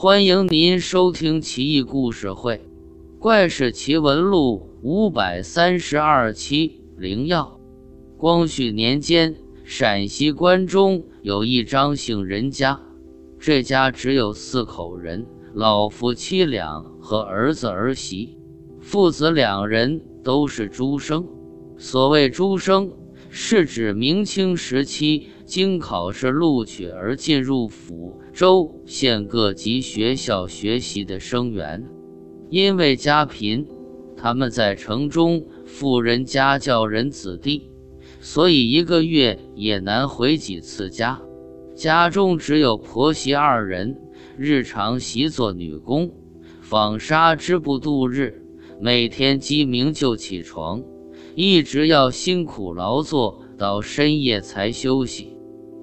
欢迎您收听《奇异故事会·怪事奇闻录》五百三十二期。灵药。光绪年间，陕西关中有一张姓人家，这家只有四口人，老夫妻俩和儿子儿媳，父子两人都是诸生。所谓诸生，是指明清时期经考试录取而进入府。州县各级学校学习的生源，因为家贫，他们在城中富人家教人子弟，所以一个月也难回几次家。家中只有婆媳二人，日常习做女工，纺纱织布度日。每天鸡鸣就起床，一直要辛苦劳作到深夜才休息。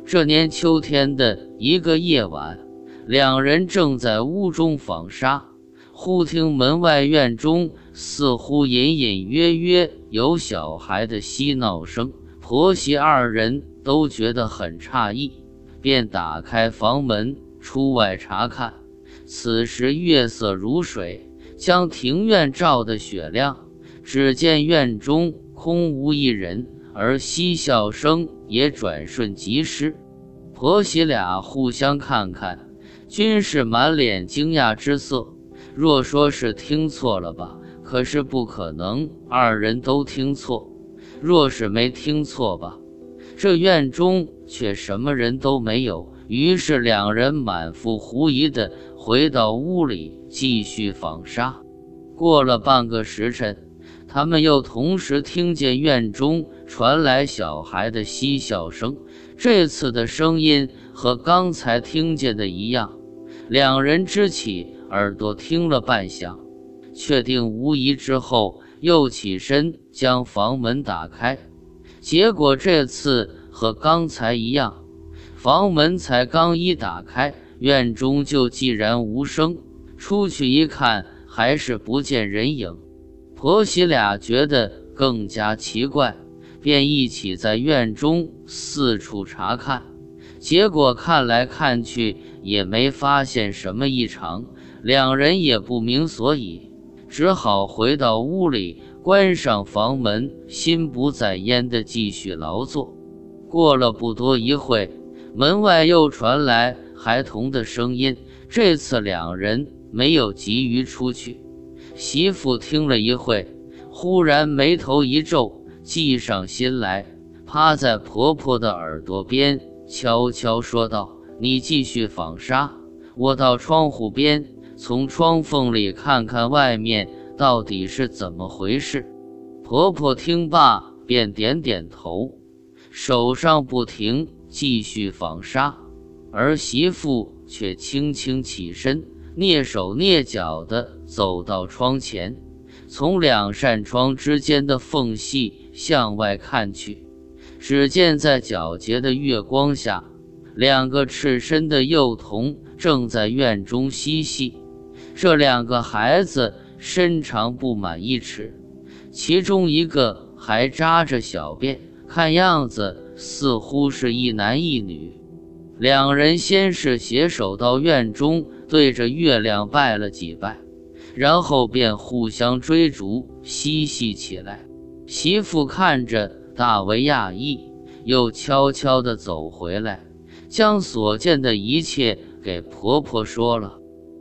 这年秋天的一个夜晚，两人正在屋中纺纱，忽听门外院中似乎隐隐约约有小孩的嬉闹声。婆媳二人都觉得很诧异，便打开房门出外查看。此时月色如水，将庭院照得雪亮。只见院中空无一人。而嬉笑声也转瞬即逝，婆媳俩互相看看，均是满脸惊讶之色。若说是听错了吧，可是不可能，二人都听错。若是没听错吧，这院中却什么人都没有。于是两人满腹狐疑的回到屋里继续纺纱。过了半个时辰。他们又同时听见院中传来小孩的嬉笑声，这次的声音和刚才听见的一样。两人支起耳朵听了半晌，确定无疑之后，又起身将房门打开。结果这次和刚才一样，房门才刚一打开，院中就寂然无声。出去一看，还是不见人影。婆媳俩觉得更加奇怪，便一起在院中四处查看，结果看来看去也没发现什么异常，两人也不明所以，只好回到屋里，关上房门，心不在焉地继续劳作。过了不多一会，门外又传来孩童的声音，这次两人没有急于出去。媳妇听了一会，忽然眉头一皱，计上心来，趴在婆婆的耳朵边，悄悄说道：“你继续纺纱，我到窗户边，从窗缝里看看外面到底是怎么回事。”婆婆听罢，便点点头，手上不停继续纺纱，儿媳妇却轻轻起身。蹑手蹑脚地走到窗前，从两扇窗之间的缝隙向外看去，只见在皎洁的月光下，两个赤身的幼童正在院中嬉戏。这两个孩子身长不满一尺，其中一个还扎着小辫，看样子似乎是一男一女。两人先是携手到院中。对着月亮拜了几拜，然后便互相追逐嬉戏起来。媳妇看着大为讶异，又悄悄地走回来，将所见的一切给婆婆说了。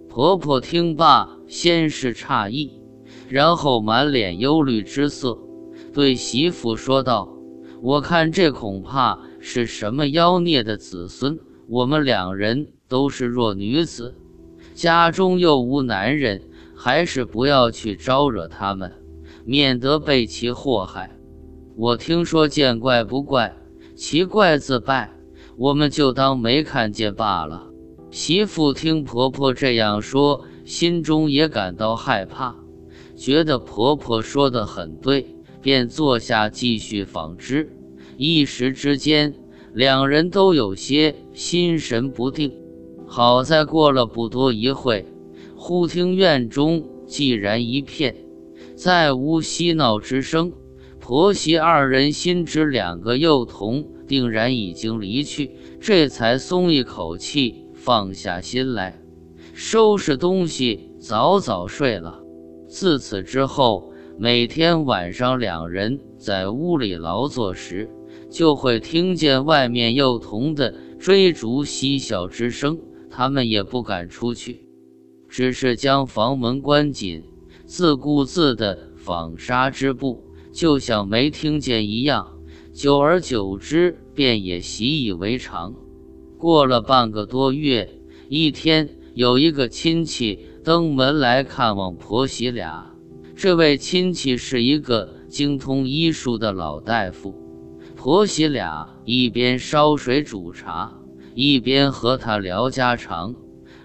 婆婆听罢，先是诧异，然后满脸忧虑之色，对媳妇说道：“我看这恐怕是什么妖孽的子孙。我们两人都是弱女子。”家中又无男人，还是不要去招惹他们，免得被其祸害。我听说见怪不怪，奇怪自败，我们就当没看见罢了。媳妇听婆婆这样说，心中也感到害怕，觉得婆婆说的很对，便坐下继续纺织。一时之间，两人都有些心神不定。好在过了不多一会，忽听院中寂然一片，再无嬉闹之声。婆媳二人心知两个幼童定然已经离去，这才松一口气，放下心来。收拾东西，早早睡了。自此之后，每天晚上两人在屋里劳作时，就会听见外面幼童的追逐嬉笑之声。他们也不敢出去，只是将房门关紧，自顾自地纺纱织布，就像没听见一样。久而久之，便也习以为常。过了半个多月，一天，有一个亲戚登门来看望婆媳俩。这位亲戚是一个精通医术的老大夫。婆媳俩一边烧水煮茶，一边和她聊家常。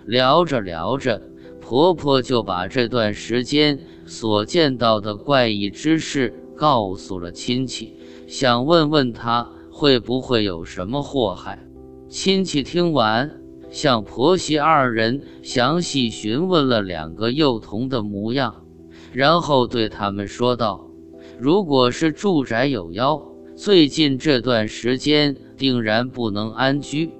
聊着聊着，婆婆就把这段时间所见到的怪异之事告诉了亲戚。想问问她会不会有什么祸害？亲戚听完，向婆媳二人详细询问了两个幼童的模样，然后对他们说道：“如果是住宅有妖，最近这段时间定然不能安居。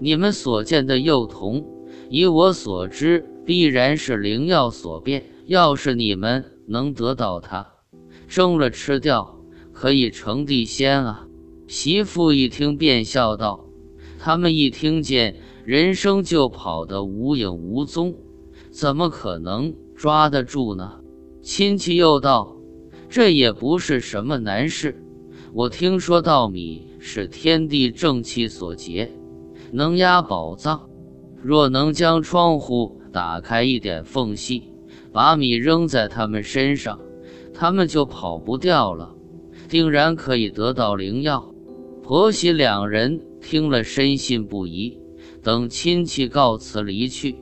你们所见的幼童，以我所知，必然是灵药所变。要是你们能得到它，蒸了吃掉。”可以成地仙啊！媳妇一听便笑道：“他们一听见人生就跑得无影无踪，怎么可能抓得住呢？”亲戚又道：“这也不是什么难事。我听说稻米是天地正气所结，能压宝藏。若能将窗户打开一点缝隙，把米扔在他们身上，他们就跑不掉了。”定然可以得到灵药。婆媳两人听了，深信不疑。等亲戚告辞离去，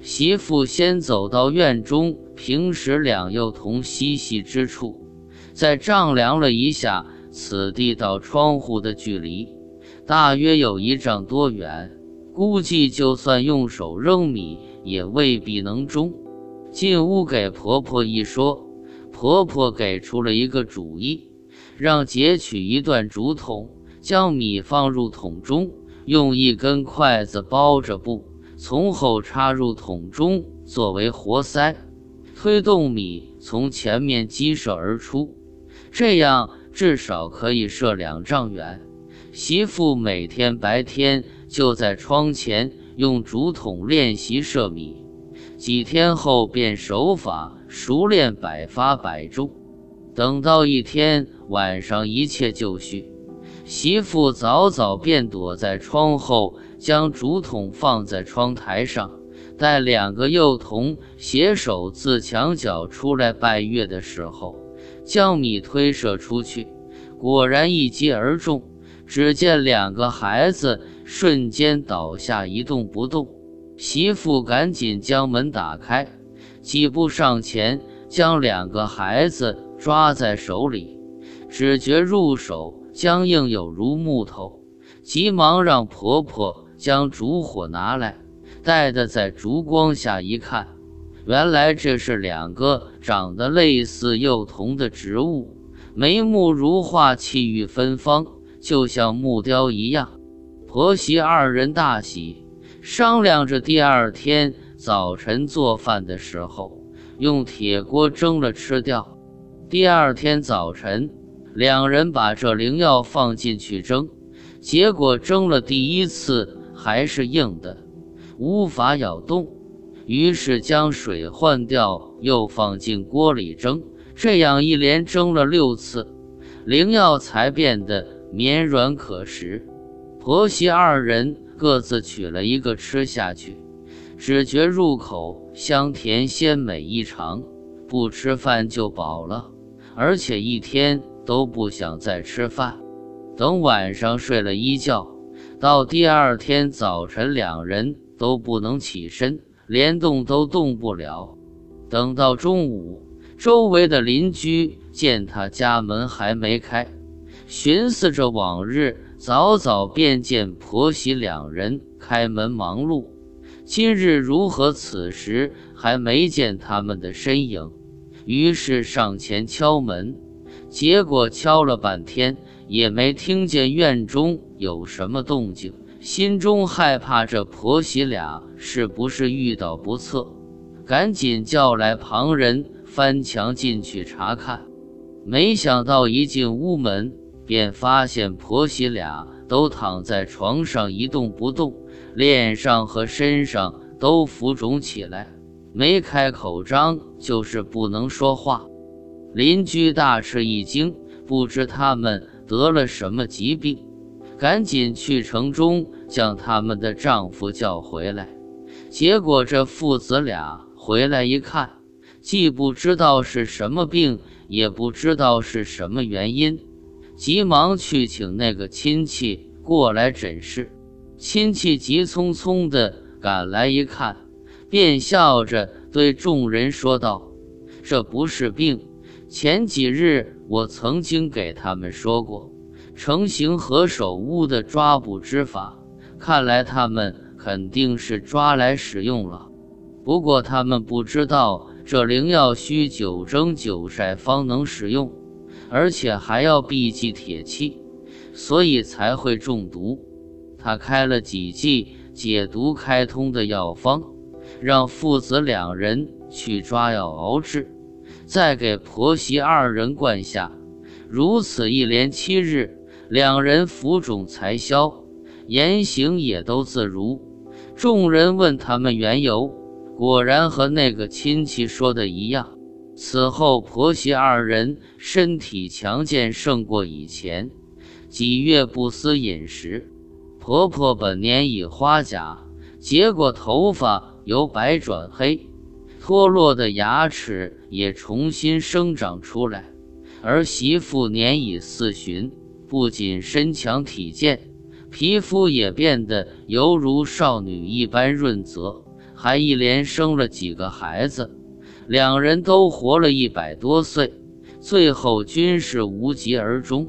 媳妇先走到院中平时两幼童嬉戏之处，再丈量了一下此地到窗户的距离，大约有一丈多远。估计就算用手扔米，也未必能中。进屋给婆婆一说，婆婆给出了一个主意。让截取一段竹筒，将米放入桶中，用一根筷子包着布，从后插入桶中作为活塞，推动米从前面激射而出，这样至少可以射两丈远。媳妇每天白天就在窗前用竹筒练习射米，几天后便手法熟练，百发百中。等到一天晚上，一切就绪。媳妇早早便躲在窗后，将竹筒放在窗台上，待两个幼童携手自墙角出来拜月的时候，将米推射出去，果然一击而中。只见两个孩子瞬间倒下，一动不动。媳妇赶紧将门打开，几步上前，将两个孩子。抓在手里，只觉入手僵硬有如木头，急忙让婆婆将烛火拿来，带的在烛光下一看，原来这是两个长得类似幼童的植物，眉目如画，气宇芬芳，就像木雕一样。婆媳二人大喜，商量着第二天早晨做饭的时候，用铁锅蒸了吃掉。第二天早晨，两人把这灵药放进去蒸，结果蒸了第一次还是硬的，无法咬动。于是将水换掉，又放进锅里蒸。这样一连蒸了六次，灵药才变得绵软可食。婆媳二人各自取了一个吃下去，只觉入口香甜鲜美异常，不吃饭就饱了。而且一天都不想再吃饭，等晚上睡了一觉，到第二天早晨，两人都不能起身，连动都动不了。等到中午，周围的邻居见他家门还没开，寻思着往日早早便见婆媳两人开门忙碌，今日如何此时还没见他们的身影？于是上前敲门，结果敲了半天也没听见院中有什么动静，心中害怕这婆媳俩是不是遇到不测，赶紧叫来旁人翻墙进去查看。没想到一进屋门，便发现婆媳俩都躺在床上一动不动，脸上和身上都浮肿起来，没开口张就是不能说话。邻居大吃一惊，不知他们得了什么疾病。赶紧去城中将他们的丈夫叫回来，结果这父子俩回来一看，既不知道是什么病，也不知道是什么原因，急忙去请那个亲戚过来诊视。亲戚急匆匆地赶来一看，便笑着对众人说道：“这不是病，前几日我曾经给他们说过。”成形何首乌的抓捕之法，看来他们肯定是抓来使用了。不过他们不知道，这灵药需九蒸九晒方能使用，而且还要避忌铁器，所以才会中毒。他开了几剂解毒开通的药方，让父子两人去抓药熬制，再给婆媳二人灌下。如此一连七日。两人浮肿才消，言行也都自如。众人问他们缘由，果然和那个亲戚说的一样。此后婆媳二人身体强健，胜过以前。几月不思饮食，婆婆本年已花甲，结果头发由白转黑，脱落的牙齿也重新生长出来。儿媳妇年已四旬。不仅身强体健，皮肤也变得犹如少女一般润泽，还一连生了几个孩子，两人都活了一百多岁，最后均是无疾而终。